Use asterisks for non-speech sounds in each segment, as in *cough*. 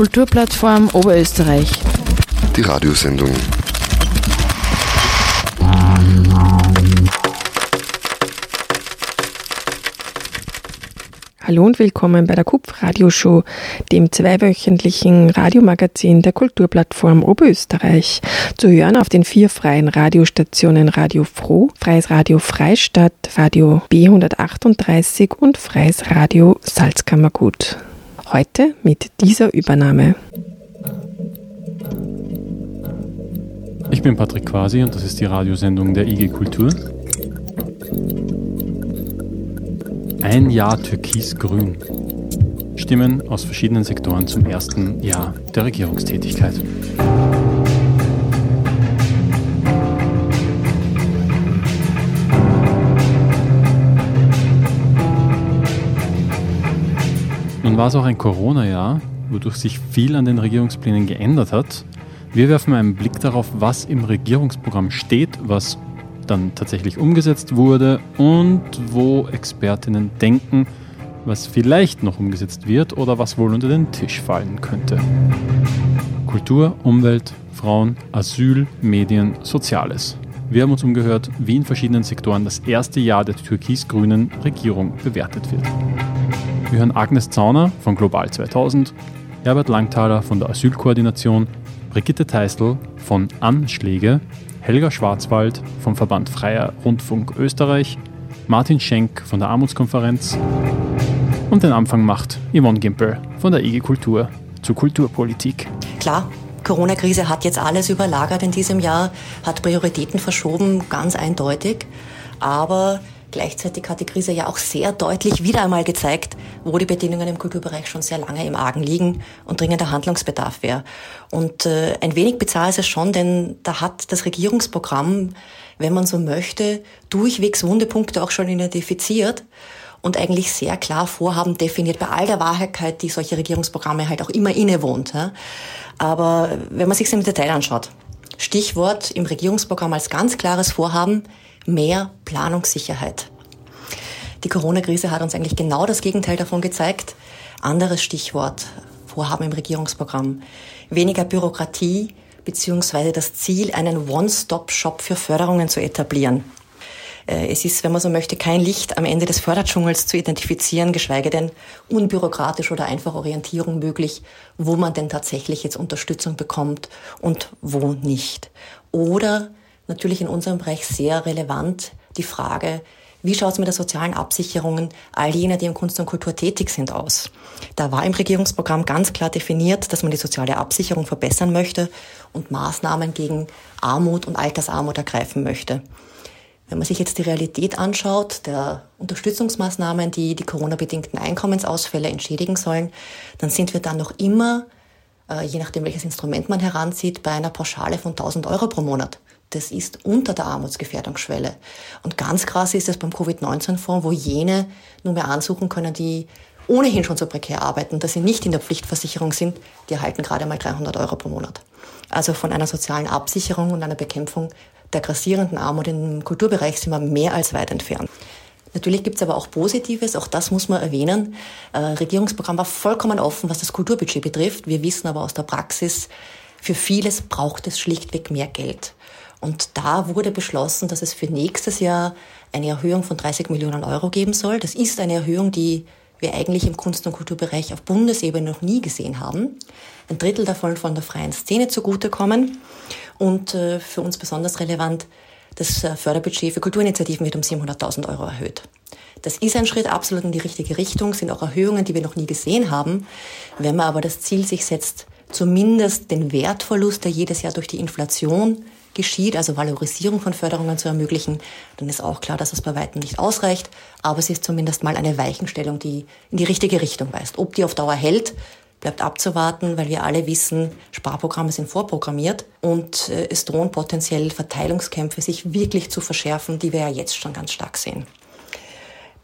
Kulturplattform Oberösterreich. Die Radiosendung. Hallo und willkommen bei der KUPF Radioshow, dem zweiwöchentlichen Radiomagazin der Kulturplattform Oberösterreich. Zu hören auf den vier freien Radiostationen Radio Froh, Freies Radio Freistadt, Radio B138 und Freies Radio Salzkammergut. Heute mit dieser Übernahme. Ich bin Patrick Quasi und das ist die Radiosendung der IG Kultur. Ein Jahr Türkisgrün. Stimmen aus verschiedenen Sektoren zum ersten Jahr der Regierungstätigkeit. War es auch ein Corona-Jahr, wodurch sich viel an den Regierungsplänen geändert hat. Wir werfen einen Blick darauf, was im Regierungsprogramm steht, was dann tatsächlich umgesetzt wurde und wo Expertinnen denken, was vielleicht noch umgesetzt wird oder was wohl unter den Tisch fallen könnte. Kultur, Umwelt, Frauen, Asyl, Medien, Soziales. Wir haben uns umgehört, wie in verschiedenen Sektoren das erste Jahr der türkis-grünen Regierung bewertet wird. Wir hören Agnes Zauner von Global 2000, Herbert Langthaler von der Asylkoordination, Brigitte Teistel von Anschläge Helga Schwarzwald vom Verband Freier Rundfunk Österreich, Martin Schenk von der Armutskonferenz und den Anfang macht Yvonne Gimpel von der IG Kultur zur Kulturpolitik. Klar, Corona-Krise hat jetzt alles überlagert in diesem Jahr, hat Prioritäten verschoben, ganz eindeutig. Aber Gleichzeitig hat die Krise ja auch sehr deutlich wieder einmal gezeigt, wo die Bedingungen im Kulturbereich schon sehr lange im Argen liegen und dringender Handlungsbedarf wäre. Und äh, ein wenig bizarr ist es schon, denn da hat das Regierungsprogramm, wenn man so möchte, durchwegs Wundepunkte auch schon identifiziert und eigentlich sehr klar Vorhaben definiert, bei all der Wahrheit, die solche Regierungsprogramme halt auch immer innewohnt. Ja. Aber wenn man sich im Detail anschaut, Stichwort im Regierungsprogramm als ganz klares Vorhaben, mehr Planungssicherheit. Die Corona-Krise hat uns eigentlich genau das Gegenteil davon gezeigt. Anderes Stichwort, Vorhaben im Regierungsprogramm. Weniger Bürokratie beziehungsweise das Ziel, einen One-Stop-Shop für Förderungen zu etablieren. Äh, es ist, wenn man so möchte, kein Licht am Ende des Förderdschungels zu identifizieren, geschweige denn unbürokratisch oder einfach Orientierung möglich, wo man denn tatsächlich jetzt Unterstützung bekommt und wo nicht. Oder natürlich in unserem Bereich sehr relevant die Frage, wie schaut es mit der sozialen Absicherungen all jener, die in Kunst und Kultur tätig sind, aus? Da war im Regierungsprogramm ganz klar definiert, dass man die soziale Absicherung verbessern möchte und Maßnahmen gegen Armut und Altersarmut ergreifen möchte. Wenn man sich jetzt die Realität anschaut, der Unterstützungsmaßnahmen, die die Corona-bedingten Einkommensausfälle entschädigen sollen, dann sind wir dann noch immer, äh, je nachdem welches Instrument man heranzieht, bei einer Pauschale von 1000 Euro pro Monat das ist unter der Armutsgefährdungsschwelle. Und ganz krass ist es beim Covid-19-Fonds, wo jene nur mehr ansuchen können, die ohnehin schon so prekär arbeiten, dass sie nicht in der Pflichtversicherung sind, die erhalten gerade mal 300 Euro pro Monat. Also von einer sozialen Absicherung und einer Bekämpfung der grassierenden Armut im Kulturbereich sind wir mehr als weit entfernt. Natürlich gibt es aber auch Positives, auch das muss man erwähnen. Äh, Regierungsprogramm war vollkommen offen, was das Kulturbudget betrifft. Wir wissen aber aus der Praxis, für vieles braucht es schlichtweg mehr Geld. Und da wurde beschlossen, dass es für nächstes Jahr eine Erhöhung von 30 Millionen Euro geben soll. Das ist eine Erhöhung, die wir eigentlich im Kunst- und Kulturbereich auf Bundesebene noch nie gesehen haben. Ein Drittel davon von der freien Szene zugutekommen. Und äh, für uns besonders relevant, das äh, Förderbudget für Kulturinitiativen wird um 700.000 Euro erhöht. Das ist ein Schritt absolut in die richtige Richtung, sind auch Erhöhungen, die wir noch nie gesehen haben. Wenn man aber das Ziel sich setzt, zumindest den Wertverlust, der jedes Jahr durch die Inflation geschieht, also Valorisierung von Förderungen zu ermöglichen, dann ist auch klar, dass es bei weitem nicht ausreicht. Aber es ist zumindest mal eine Weichenstellung, die in die richtige Richtung weist. Ob die auf Dauer hält, bleibt abzuwarten, weil wir alle wissen, Sparprogramme sind vorprogrammiert und äh, es drohen potenziell Verteilungskämpfe sich wirklich zu verschärfen, die wir ja jetzt schon ganz stark sehen.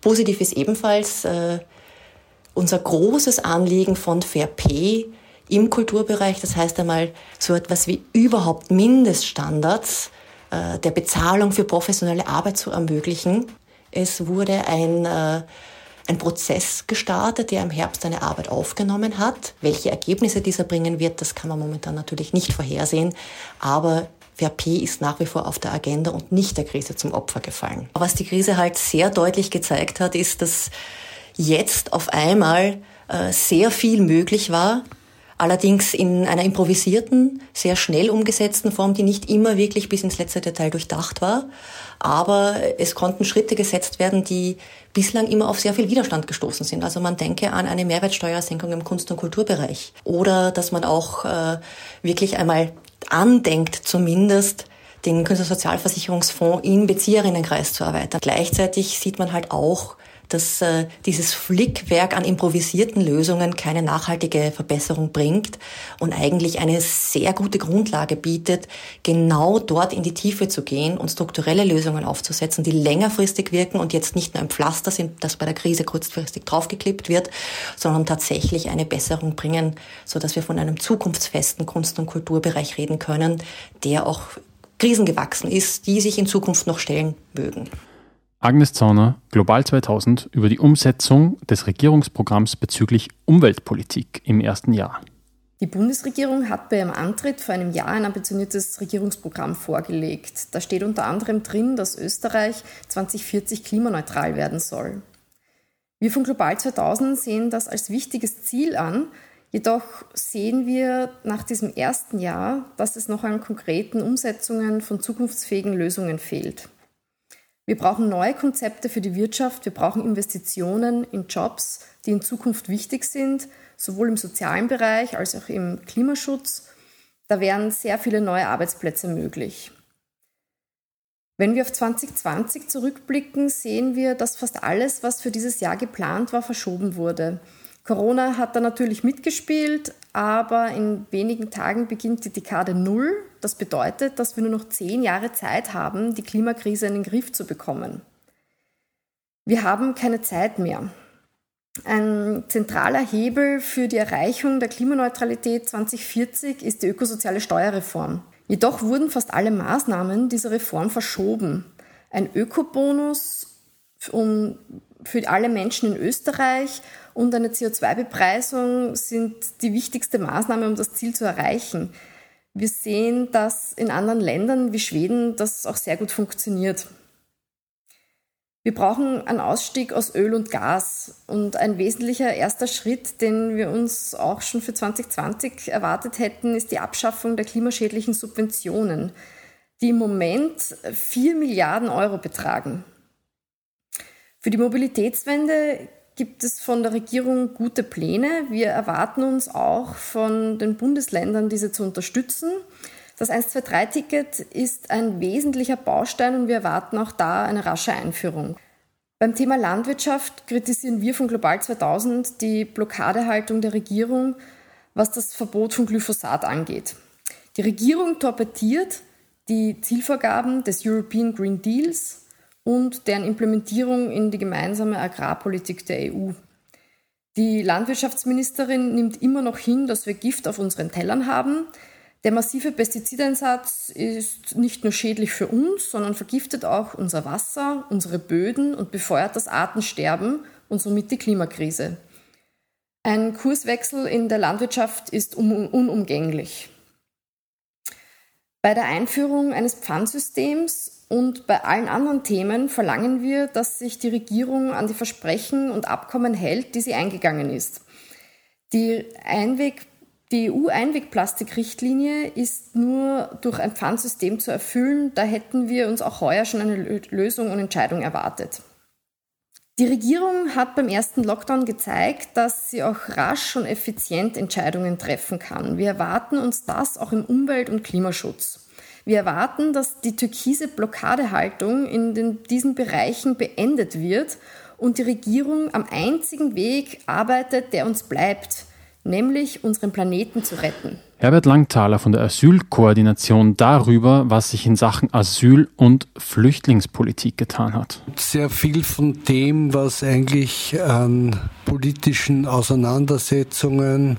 Positiv ist ebenfalls äh, unser großes Anliegen von Fair Pay, im Kulturbereich. Das heißt einmal so etwas wie überhaupt Mindeststandards äh, der Bezahlung für professionelle Arbeit zu ermöglichen. Es wurde ein, äh, ein Prozess gestartet, der im Herbst eine Arbeit aufgenommen hat. Welche Ergebnisse dieser bringen wird, das kann man momentan natürlich nicht vorhersehen. Aber WRP ist nach wie vor auf der Agenda und nicht der Krise zum Opfer gefallen. Was die Krise halt sehr deutlich gezeigt hat, ist, dass jetzt auf einmal äh, sehr viel möglich war, allerdings in einer improvisierten, sehr schnell umgesetzten Form, die nicht immer wirklich bis ins letzte Detail durchdacht war. Aber es konnten Schritte gesetzt werden, die bislang immer auf sehr viel Widerstand gestoßen sind. Also man denke an eine Mehrwertsteuersenkung im Kunst- und Kulturbereich oder dass man auch äh, wirklich einmal andenkt, zumindest den Künstlersozialversicherungsfonds im Bezieherinnenkreis zu erweitern. Gleichzeitig sieht man halt auch, dass äh, dieses Flickwerk an improvisierten Lösungen keine nachhaltige Verbesserung bringt und eigentlich eine sehr gute Grundlage bietet, genau dort in die Tiefe zu gehen und strukturelle Lösungen aufzusetzen, die längerfristig wirken und jetzt nicht nur ein Pflaster sind, das bei der Krise kurzfristig draufgeklippt wird, sondern tatsächlich eine Besserung bringen, so dass wir von einem zukunftsfesten Kunst- und Kulturbereich reden können, der auch krisengewachsen ist, die sich in Zukunft noch stellen mögen. Agnes Zauner, Global 2000, über die Umsetzung des Regierungsprogramms bezüglich Umweltpolitik im ersten Jahr. Die Bundesregierung hat bei ihrem Antritt vor einem Jahr ein ambitioniertes Regierungsprogramm vorgelegt. Da steht unter anderem drin, dass Österreich 2040 klimaneutral werden soll. Wir von Global 2000 sehen das als wichtiges Ziel an, jedoch sehen wir nach diesem ersten Jahr, dass es noch an konkreten Umsetzungen von zukunftsfähigen Lösungen fehlt. Wir brauchen neue Konzepte für die Wirtschaft, wir brauchen Investitionen in Jobs, die in Zukunft wichtig sind, sowohl im sozialen Bereich als auch im Klimaschutz. Da wären sehr viele neue Arbeitsplätze möglich. Wenn wir auf 2020 zurückblicken, sehen wir, dass fast alles, was für dieses Jahr geplant war, verschoben wurde. Corona hat da natürlich mitgespielt, aber in wenigen Tagen beginnt die Dekade Null. Das bedeutet, dass wir nur noch zehn Jahre Zeit haben, die Klimakrise in den Griff zu bekommen. Wir haben keine Zeit mehr. Ein zentraler Hebel für die Erreichung der Klimaneutralität 2040 ist die ökosoziale Steuerreform. Jedoch wurden fast alle Maßnahmen dieser Reform verschoben. Ein Ökobonus für alle Menschen in Österreich und eine CO2-Bepreisung sind die wichtigste Maßnahme, um das Ziel zu erreichen. Wir sehen, dass in anderen Ländern wie Schweden das auch sehr gut funktioniert. Wir brauchen einen Ausstieg aus Öl und Gas. Und ein wesentlicher erster Schritt, den wir uns auch schon für 2020 erwartet hätten, ist die Abschaffung der klimaschädlichen Subventionen, die im Moment 4 Milliarden Euro betragen. Für die Mobilitätswende gibt es von der Regierung gute Pläne. Wir erwarten uns auch von den Bundesländern, diese zu unterstützen. Das 123-Ticket ist ein wesentlicher Baustein und wir erwarten auch da eine rasche Einführung. Beim Thema Landwirtschaft kritisieren wir von Global 2000 die Blockadehaltung der Regierung, was das Verbot von Glyphosat angeht. Die Regierung torpediert die Zielvorgaben des European Green Deals und deren Implementierung in die gemeinsame Agrarpolitik der EU. Die Landwirtschaftsministerin nimmt immer noch hin, dass wir Gift auf unseren Tellern haben. Der massive Pestizideinsatz ist nicht nur schädlich für uns, sondern vergiftet auch unser Wasser, unsere Böden und befeuert das Artensterben und somit die Klimakrise. Ein Kurswechsel in der Landwirtschaft ist unumgänglich. Bei der Einführung eines Pfandsystems und bei allen anderen Themen verlangen wir, dass sich die Regierung an die Versprechen und Abkommen hält, die sie eingegangen ist. Die, Einweg, die EU-Einwegplastikrichtlinie ist nur durch ein Pfandsystem zu erfüllen. Da hätten wir uns auch heuer schon eine Lösung und Entscheidung erwartet. Die Regierung hat beim ersten Lockdown gezeigt, dass sie auch rasch und effizient Entscheidungen treffen kann. Wir erwarten uns das auch im Umwelt- und Klimaschutz. Wir erwarten, dass die türkise Blockadehaltung in den, diesen Bereichen beendet wird und die Regierung am einzigen Weg arbeitet, der uns bleibt, nämlich unseren Planeten zu retten. Herbert Langthaler von der Asylkoordination darüber, was sich in Sachen Asyl- und Flüchtlingspolitik getan hat. Sehr viel von dem, was eigentlich an politischen Auseinandersetzungen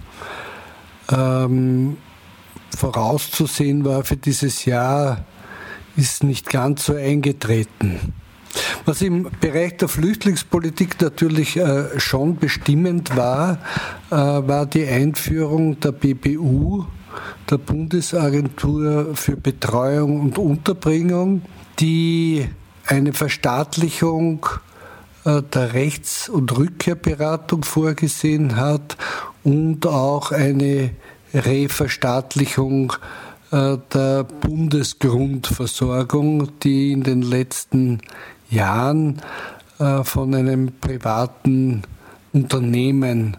ähm, vorauszusehen war für dieses Jahr, ist nicht ganz so eingetreten. Was im Bereich der Flüchtlingspolitik natürlich äh, schon bestimmend war, äh, war die Einführung der BBU, der Bundesagentur für Betreuung und Unterbringung, die eine Verstaatlichung äh, der Rechts- und Rückkehrberatung vorgesehen hat und auch eine Reverstaatlichung äh, der Bundesgrundversorgung, die in den letzten Jahren äh, von einem privaten Unternehmen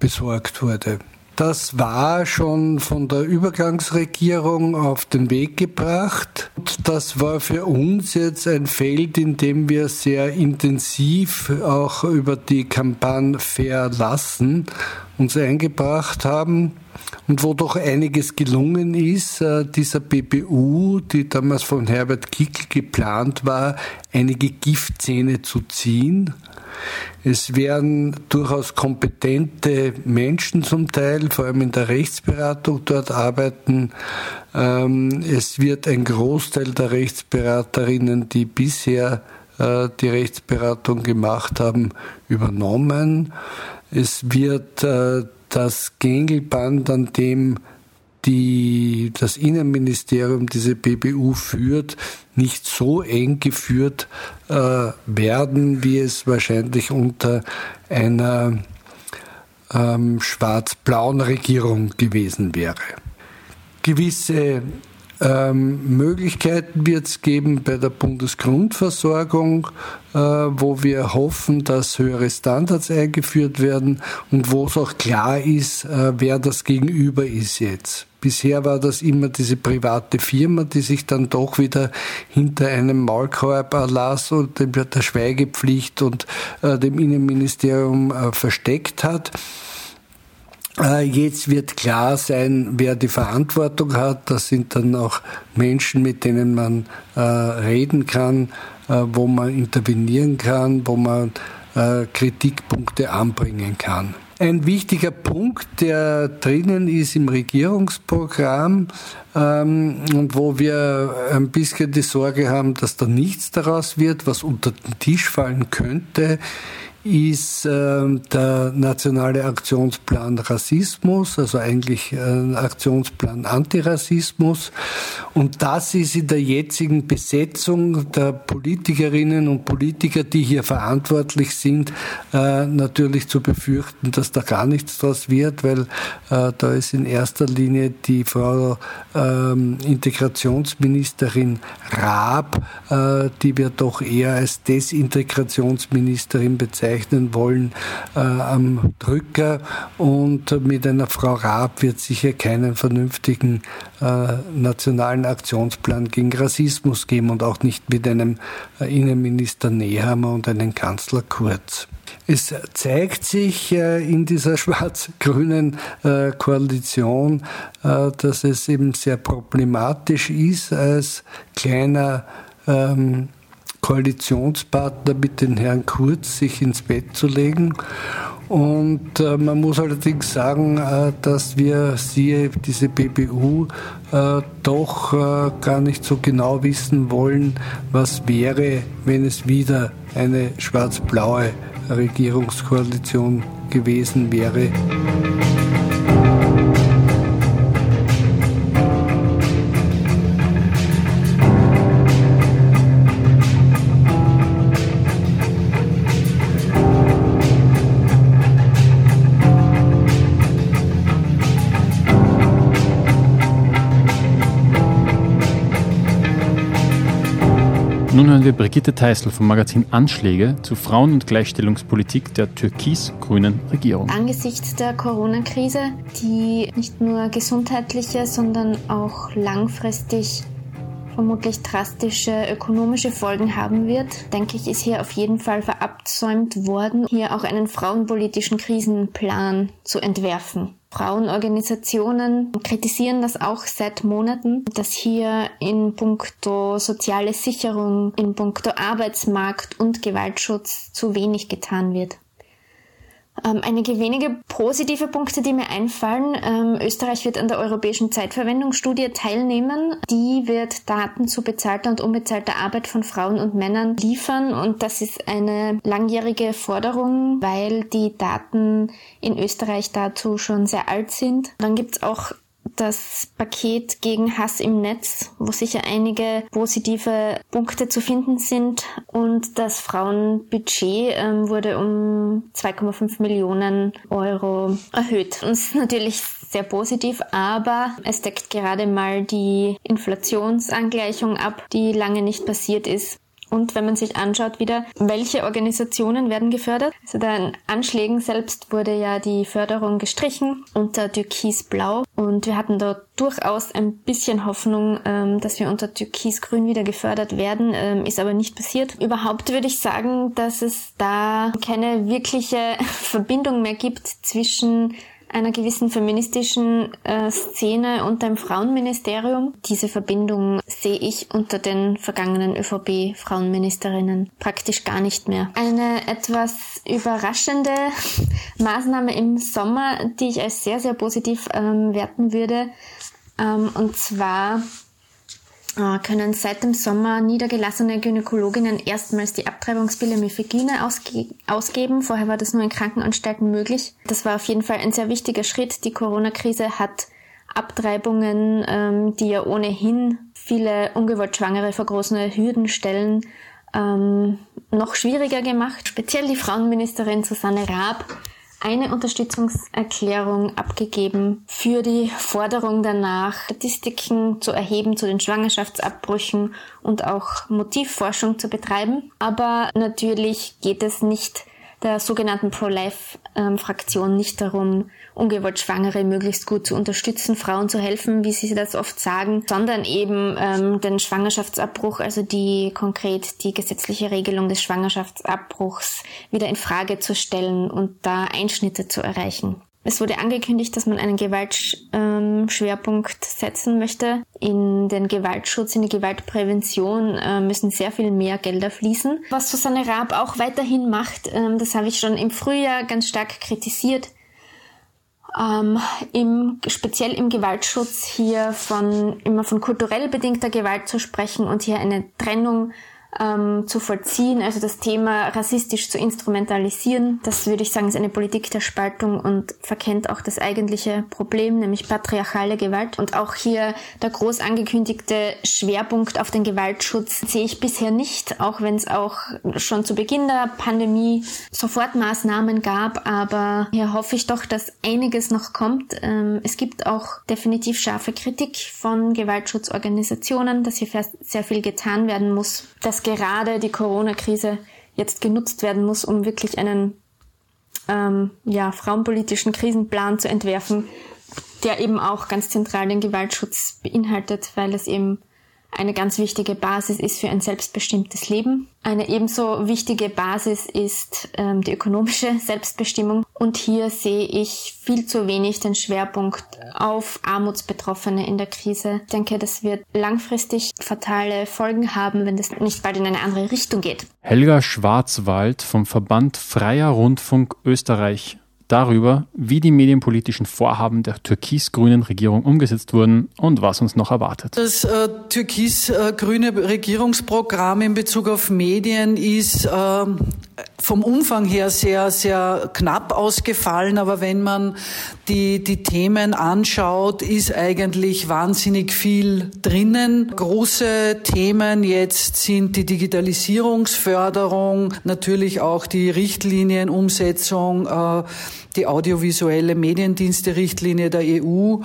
besorgt wurde. Das war schon von der Übergangsregierung auf den Weg gebracht. Das war für uns jetzt ein Feld, in dem wir sehr intensiv auch über die Kampagne Verlassen uns eingebracht haben und wo doch einiges gelungen ist, äh, dieser BBU, die damals von Herbert Kickl geplant war, einige Giftzähne zu ziehen es werden durchaus kompetente Menschen zum Teil, vor allem in der Rechtsberatung dort arbeiten. Ähm, es wird ein Großteil der Rechtsberaterinnen, die bisher äh, die Rechtsberatung gemacht haben, übernommen. Es wird äh, das Gängelband, an dem die, das Innenministerium diese BBU führt, nicht so eng geführt äh, werden, wie es wahrscheinlich unter einer ähm, schwarz-blauen Regierung gewesen wäre. Gewisse ähm, Möglichkeiten wird es geben bei der Bundesgrundversorgung, äh, wo wir hoffen, dass höhere Standards eingeführt werden und wo es auch klar ist, äh, wer das Gegenüber ist jetzt. Bisher war das immer diese private Firma, die sich dann doch wieder hinter einem Maulkorberlass und der Schweigepflicht und äh, dem Innenministerium äh, versteckt hat. Äh, jetzt wird klar sein, wer die Verantwortung hat. Das sind dann auch Menschen, mit denen man äh, reden kann, äh, wo man intervenieren kann, wo man Kritikpunkte anbringen kann. Ein wichtiger Punkt, der drinnen ist im Regierungsprogramm ähm, und wo wir ein bisschen die Sorge haben, dass da nichts daraus wird, was unter den Tisch fallen könnte, ist äh, der nationale Aktionsplan Rassismus, also eigentlich ein äh, Aktionsplan Antirassismus. Und das ist in der jetzigen Besetzung der Politikerinnen und Politiker, die hier verantwortlich sind, äh, natürlich zu befürchten, dass da gar nichts draus wird, weil äh, da ist in erster Linie die Frau ähm, Integrationsministerin Raab, äh, die wir doch eher als Desintegrationsministerin bezeichnen bezeichnen wollen, äh, am Drücker. Und mit einer Frau Raab wird sicher keinen vernünftigen äh, nationalen Aktionsplan gegen Rassismus geben und auch nicht mit einem äh, Innenminister Nehammer und einem Kanzler Kurz. Es zeigt sich äh, in dieser *laughs* schwarz-grünen äh, Koalition, dass es eben sehr problematisch ist, als kleiner ähm, Koalitionspartner mit den Herrn Kurz sich ins Bett zu legen. Und äh, man muss allerdings sagen, äh, dass wir, siehe diese BBU, äh, doch äh, gar nicht so genau wissen wollen, was wäre, wenn es wieder eine schwarz-blaue Regierungskoalition gewesen wäre. Nun hören wir Brigitte Teisel vom Magazin Anschläge zu Frauen- und Gleichstellungspolitik der türkis-grünen Regierung. Angesichts der Corona-Krise, die nicht nur gesundheitliche, sondern auch langfristig vermutlich drastische ökonomische Folgen haben wird, denke ich, ist hier auf jeden Fall verabsäumt worden, hier auch einen frauenpolitischen Krisenplan zu entwerfen. Frauenorganisationen kritisieren das auch seit Monaten, dass hier in puncto soziale Sicherung, in puncto Arbeitsmarkt und Gewaltschutz zu wenig getan wird. Ähm, einige wenige positive Punkte, die mir einfallen. Ähm, Österreich wird an der europäischen Zeitverwendungsstudie teilnehmen. Die wird Daten zu bezahlter und unbezahlter Arbeit von Frauen und Männern liefern. Und das ist eine langjährige Forderung, weil die Daten in Österreich dazu schon sehr alt sind. Dann gibt's auch das Paket gegen Hass im Netz, wo sicher einige positive Punkte zu finden sind. Und das Frauenbudget ähm, wurde um 2,5 Millionen Euro erhöht. Und ist natürlich sehr positiv, aber es deckt gerade mal die Inflationsangleichung ab, die lange nicht passiert ist. Und wenn man sich anschaut wieder, welche Organisationen werden gefördert. Also den Anschlägen selbst wurde ja die Förderung gestrichen unter Türkis-Blau. Und wir hatten dort durchaus ein bisschen Hoffnung, ähm, dass wir unter Türkis-Grün wieder gefördert werden, ähm, ist aber nicht passiert. Überhaupt würde ich sagen, dass es da keine wirkliche *laughs* Verbindung mehr gibt zwischen einer gewissen feministischen äh, Szene und dem Frauenministerium. Diese Verbindung sehe ich unter den vergangenen ÖVP-Frauenministerinnen praktisch gar nicht mehr. Eine etwas überraschende *laughs* Maßnahme im Sommer, die ich als sehr, sehr positiv ähm, werten würde, ähm, und zwar können seit dem Sommer niedergelassene Gynäkologinnen erstmals die Abtreibungspille Mifegyne ausge ausgeben. Vorher war das nur in Krankenanstalten möglich. Das war auf jeden Fall ein sehr wichtiger Schritt. Die Corona-Krise hat Abtreibungen, ähm, die ja ohnehin viele ungewollt Schwangere vor großen Hürden stellen, ähm, noch schwieriger gemacht. Speziell die Frauenministerin Susanne Raab eine Unterstützungserklärung abgegeben für die Forderung danach, Statistiken zu erheben zu den Schwangerschaftsabbrüchen und auch Motivforschung zu betreiben. Aber natürlich geht es nicht der sogenannten Pro-Life-Fraktion nicht darum, ungewollt Schwangere möglichst gut zu unterstützen, Frauen zu helfen, wie sie das oft sagen, sondern eben ähm, den Schwangerschaftsabbruch, also die konkret die gesetzliche Regelung des Schwangerschaftsabbruchs wieder in Frage zu stellen und da Einschnitte zu erreichen. Es wurde angekündigt, dass man einen Gewaltschwerpunkt setzen möchte. In den Gewaltschutz, in die Gewaltprävention äh, müssen sehr viel mehr Gelder fließen. Was Susanne Raab auch weiterhin macht, ähm, das habe ich schon im Frühjahr ganz stark kritisiert. Ähm, im, speziell im Gewaltschutz hier von immer von kulturell bedingter Gewalt zu sprechen und hier eine Trennung ähm, zu vollziehen, also das Thema rassistisch zu instrumentalisieren. Das würde ich sagen, ist eine Politik der Spaltung und verkennt auch das eigentliche Problem, nämlich patriarchale Gewalt. Und auch hier der groß angekündigte Schwerpunkt auf den Gewaltschutz sehe ich bisher nicht, auch wenn es auch schon zu Beginn der Pandemie Sofortmaßnahmen gab. Aber hier hoffe ich doch, dass einiges noch kommt. Ähm, es gibt auch definitiv scharfe Kritik von Gewaltschutzorganisationen, dass hier sehr viel getan werden muss. Das gerade die Corona-Krise jetzt genutzt werden muss, um wirklich einen ähm, ja, frauenpolitischen Krisenplan zu entwerfen, der eben auch ganz zentral den Gewaltschutz beinhaltet, weil es eben eine ganz wichtige Basis ist für ein selbstbestimmtes Leben. Eine ebenso wichtige Basis ist ähm, die ökonomische *laughs* Selbstbestimmung. Und hier sehe ich viel zu wenig den Schwerpunkt auf Armutsbetroffene in der Krise. Ich denke, das wird langfristig fatale Folgen haben, wenn das nicht bald in eine andere Richtung geht. Helga Schwarzwald vom Verband Freier Rundfunk Österreich darüber, wie die medienpolitischen Vorhaben der türkis-grünen Regierung umgesetzt wurden und was uns noch erwartet. Das äh, türkis-grüne Regierungsprogramm in Bezug auf Medien ist äh, vom Umfang her sehr, sehr knapp ausgefallen, aber wenn man die, die Themen anschaut, ist eigentlich wahnsinnig viel drinnen. Große Themen jetzt sind die Digitalisierungsförderung, natürlich auch die Richtlinienumsetzung, äh, die audiovisuelle Mediendienste-Richtlinie der EU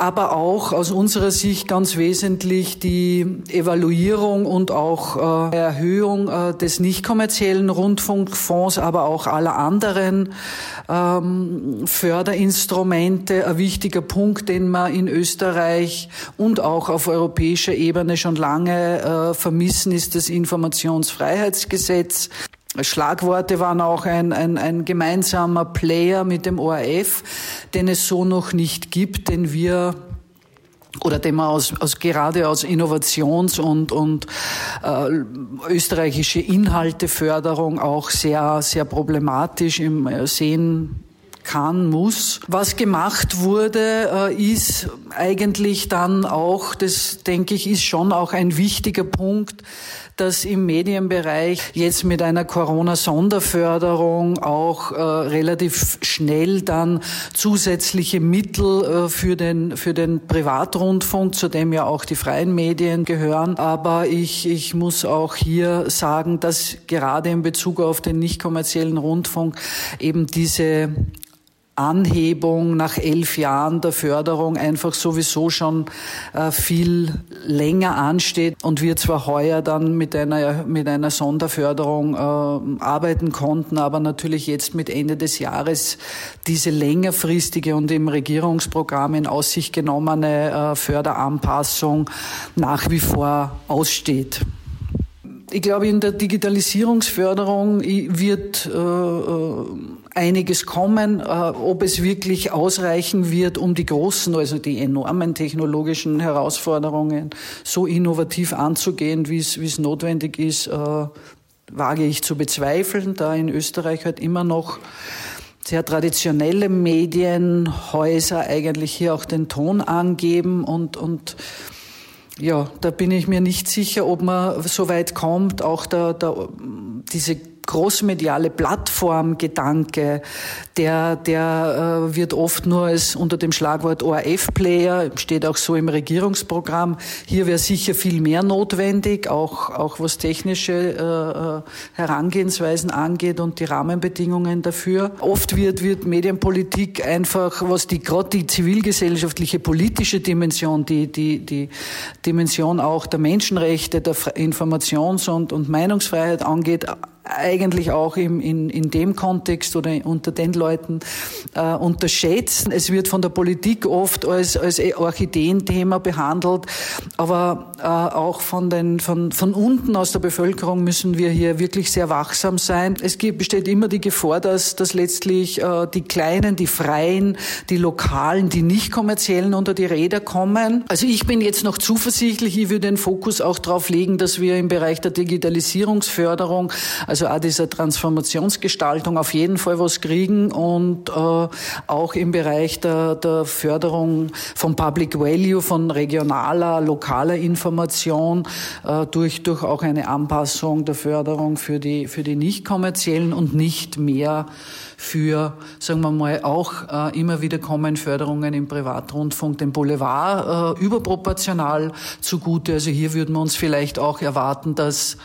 aber auch aus unserer Sicht ganz wesentlich die Evaluierung und auch äh, Erhöhung äh, des nicht kommerziellen Rundfunkfonds, aber auch aller anderen ähm, Förderinstrumente. Ein wichtiger Punkt, den man in Österreich und auch auf europäischer Ebene schon lange äh, vermissen, ist das Informationsfreiheitsgesetz. Schlagworte waren auch ein, ein, ein gemeinsamer Player mit dem ORF, den es so noch nicht gibt, den wir oder den man aus, aus gerade aus Innovations- und, und äh, österreichische Inhalteförderung auch sehr, sehr problematisch im äh, Sehen kann, muss. Was gemacht wurde, äh, ist eigentlich dann auch, das denke ich, ist schon auch ein wichtiger Punkt, dass im Medienbereich jetzt mit einer Corona-Sonderförderung auch äh, relativ schnell dann zusätzliche Mittel äh, für den, für den Privatrundfunk, zu dem ja auch die freien Medien gehören. Aber ich, ich muss auch hier sagen, dass gerade in Bezug auf den nicht kommerziellen Rundfunk eben diese Anhebung nach elf Jahren der Förderung einfach sowieso schon äh, viel länger ansteht und wir zwar heuer dann mit einer, mit einer Sonderförderung äh, arbeiten konnten, aber natürlich jetzt mit Ende des Jahres diese längerfristige und im Regierungsprogramm in Aussicht genommene äh, Förderanpassung nach wie vor aussteht. Ich glaube, in der Digitalisierungsförderung wird äh, äh, einiges kommen. Äh, ob es wirklich ausreichen wird, um die großen, also die enormen technologischen Herausforderungen so innovativ anzugehen, wie es, notwendig ist, äh, wage ich zu bezweifeln, da in Österreich halt immer noch sehr traditionelle Medienhäuser eigentlich hier auch den Ton angeben und, und ja, da bin ich mir nicht sicher, ob man so weit kommt, auch da, da diese großmediale Plattformgedanke, der, der äh, wird oft nur als unter dem Schlagwort ORF-Player, steht auch so im Regierungsprogramm. Hier wäre sicher viel mehr notwendig, auch, auch was technische äh, äh, Herangehensweisen angeht und die Rahmenbedingungen dafür. Oft wird, wird Medienpolitik einfach, was die gerade die zivilgesellschaftliche politische Dimension, die, die, die Dimension auch der Menschenrechte, der Informations- und, und Meinungsfreiheit angeht, eigentlich auch im, in, in dem Kontext oder unter den Leuten äh, unterschätzen. Es wird von der Politik oft als, als Orchideenthema behandelt, aber äh, auch von, den, von, von unten aus der Bevölkerung müssen wir hier wirklich sehr wachsam sein. Es gibt, besteht immer die Gefahr, dass, dass letztlich äh, die Kleinen, die Freien, die Lokalen, die nicht kommerziellen unter die Räder kommen. Also ich bin jetzt noch zuversichtlich, ich würde den Fokus auch darauf legen, dass wir im Bereich der Digitalisierungsförderung also auch dieser Transformationsgestaltung auf jeden Fall was kriegen und äh, auch im Bereich der, der Förderung von Public Value, von regionaler, lokaler Information äh, durch, durch auch eine Anpassung der Förderung für die, für die nicht kommerziellen und nicht mehr für, sagen wir mal, auch äh, immer wieder kommen Förderungen im Privatrundfunk dem Boulevard äh, überproportional zugute. Also hier würden wir uns vielleicht auch erwarten, dass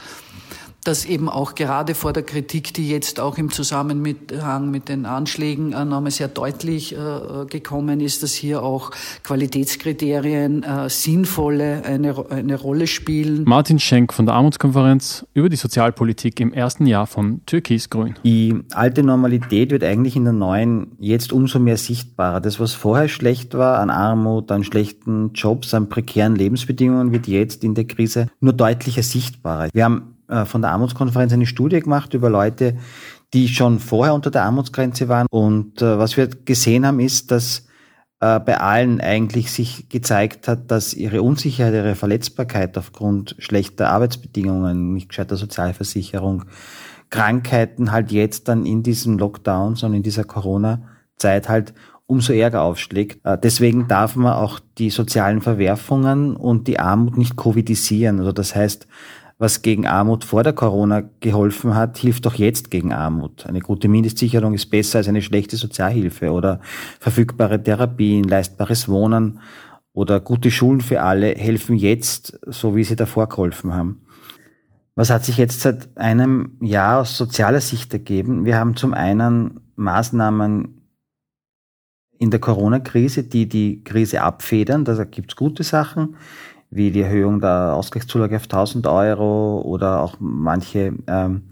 dass eben auch gerade vor der Kritik, die jetzt auch im Zusammenhang mit den Anschlägen äh, nochmal sehr deutlich äh, gekommen ist, dass hier auch Qualitätskriterien äh, sinnvolle eine, eine Rolle spielen. Martin Schenk von der Armutskonferenz über die Sozialpolitik im ersten Jahr von Türkis-Grün. Die alte Normalität wird eigentlich in der neuen jetzt umso mehr sichtbarer. Das, was vorher schlecht war an Armut, an schlechten Jobs, an prekären Lebensbedingungen, wird jetzt in der Krise nur deutlicher sichtbarer. Wir haben äh, von der Armutskonferenz eine Studie gemacht über Leute, die schon vorher unter der Armutsgrenze waren. Und äh, was wir gesehen haben, ist, dass äh, bei allen eigentlich sich gezeigt hat, dass ihre Unsicherheit, ihre Verletzbarkeit aufgrund schlechter Arbeitsbedingungen, nicht gescheiter Sozialversicherung, Krankheiten halt jetzt dann in diesem Lockdown, sondern in dieser Corona-Zeit halt umso ärger aufschlägt. Deswegen darf man auch die sozialen Verwerfungen und die Armut nicht covidisieren. Also das heißt, was gegen Armut vor der Corona geholfen hat, hilft doch jetzt gegen Armut. Eine gute Mindestsicherung ist besser als eine schlechte Sozialhilfe oder verfügbare Therapien, leistbares Wohnen oder gute Schulen für alle helfen jetzt, so wie sie davor geholfen haben. Was hat sich jetzt seit einem Jahr aus sozialer Sicht ergeben? Wir haben zum einen Maßnahmen in der Corona-Krise, die die Krise abfedern. Da gibt's gute Sachen wie die Erhöhung der Ausgleichszulage auf 1000 Euro oder auch manche ähm,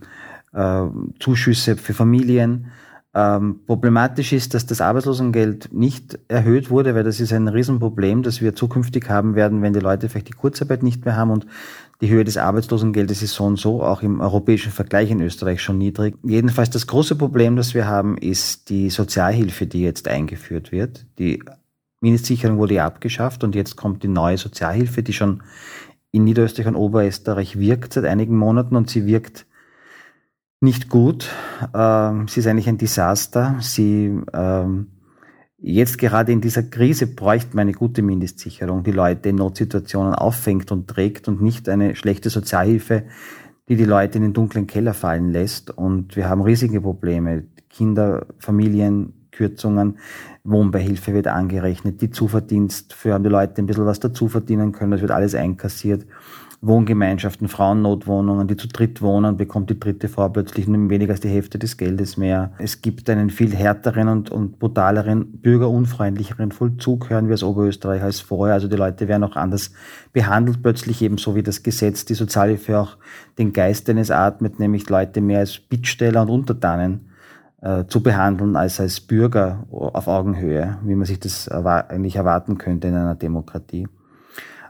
äh, Zuschüsse für Familien. Ähm, problematisch ist, dass das Arbeitslosengeld nicht erhöht wurde, weil das ist ein Riesenproblem, das wir zukünftig haben werden, wenn die Leute vielleicht die Kurzarbeit nicht mehr haben und die Höhe des Arbeitslosengeldes ist so und so auch im europäischen Vergleich in Österreich schon niedrig. Jedenfalls das große Problem, das wir haben, ist die Sozialhilfe, die jetzt eingeführt wird, die Mindestsicherung wurde ja abgeschafft und jetzt kommt die neue Sozialhilfe, die schon in Niederösterreich und Oberösterreich wirkt seit einigen Monaten und sie wirkt nicht gut. Ähm, sie ist eigentlich ein Desaster. Sie ähm, jetzt gerade in dieser Krise bräuchte man eine gute Mindestsicherung, die Leute in Notsituationen auffängt und trägt und nicht eine schlechte Sozialhilfe, die die Leute in den dunklen Keller fallen lässt. Und wir haben riesige Probleme. Kinder, Familien, Kürzungen, Wohnbeihilfe wird angerechnet, die Zuverdienst für die Leute ein bisschen was dazu verdienen können, das wird alles einkassiert. Wohngemeinschaften, Frauennotwohnungen, die zu dritt wohnen, bekommt die dritte Frau plötzlich nur weniger als die Hälfte des Geldes mehr. Es gibt einen viel härteren und, und brutaleren, bürgerunfreundlicheren Vollzug, hören wir aus Oberösterreich als vorher. Also die Leute werden auch anders behandelt, plötzlich ebenso wie das Gesetz die Sozialhilfe auch den Geist eines atmet, nämlich Leute mehr als Bittsteller und Untertanen äh, zu behandeln als als Bürger auf Augenhöhe, wie man sich das eigentlich erwarten könnte in einer Demokratie.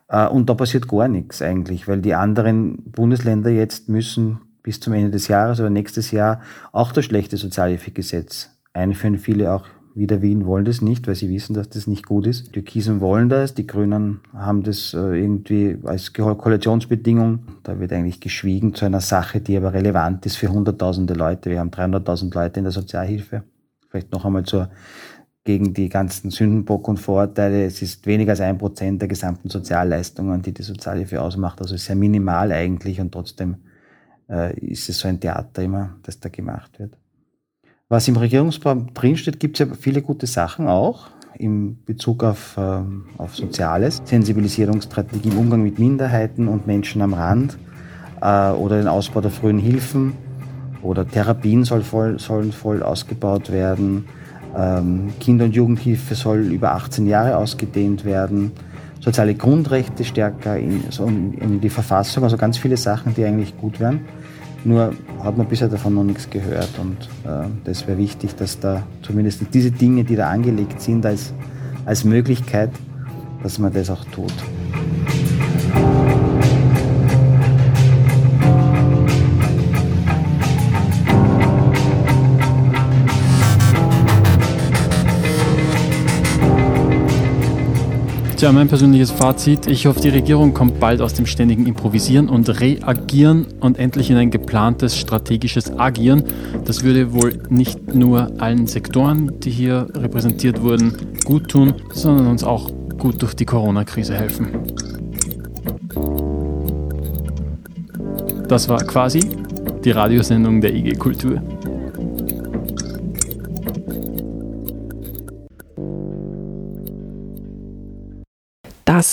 Äh, und da passiert gar nichts eigentlich, weil die anderen Bundesländer jetzt müssen bis zum Ende des Jahres oder nächstes Jahr auch das schlechte Sozialhilfegesetz einführen. Viele auch wieder Wien wollen das nicht, weil sie wissen, dass das nicht gut ist. Die Türkisen wollen das, die Grünen haben das äh, irgendwie als Koalitionsbedingung. Da wird eigentlich geschwiegen zu einer Sache, die aber relevant ist für hunderttausende Leute. Wir haben 300.000 Leute in der Sozialhilfe. Vielleicht noch einmal zur gegen die ganzen Sündenbock und Vorurteile. Es ist weniger als ein Prozent der gesamten Sozialleistungen, die die Sozialhilfe ausmacht. Also sehr minimal eigentlich und trotzdem äh, ist es so ein Theater immer, das da gemacht wird. Was im Regierungsprogramm drinsteht, gibt es ja viele gute Sachen auch in Bezug auf, ähm, auf Soziales. Sensibilisierungsstrategie im Umgang mit Minderheiten und Menschen am Rand äh, oder den Ausbau der frühen Hilfen oder Therapien soll voll, sollen voll ausgebaut werden. Ähm, Kinder- und Jugendhilfe soll über 18 Jahre ausgedehnt werden. Soziale Grundrechte stärker in, so in die Verfassung, also ganz viele Sachen, die eigentlich gut wären. Nur hat man bisher davon noch nichts gehört und äh, das wäre wichtig, dass da zumindest diese Dinge, die da angelegt sind, als, als Möglichkeit, dass man das auch tut. Tja, mein persönliches Fazit. Ich hoffe, die Regierung kommt bald aus dem ständigen Improvisieren und Reagieren und endlich in ein geplantes strategisches Agieren. Das würde wohl nicht nur allen Sektoren, die hier repräsentiert wurden, gut tun, sondern uns auch gut durch die Corona-Krise helfen. Das war quasi die Radiosendung der IG Kultur.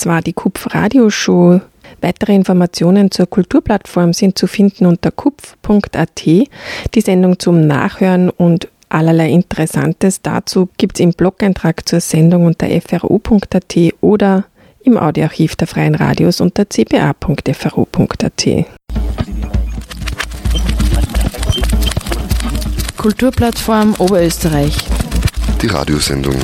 Das war die Kupf Radioshow. Weitere Informationen zur Kulturplattform sind zu finden unter kupf.at. Die Sendung zum Nachhören und allerlei Interessantes dazu gibt es im Blog-Eintrag zur Sendung unter fro.at oder im Audioarchiv der Freien Radios unter cba.fro.at. Kulturplattform Oberösterreich. Die Radiosendung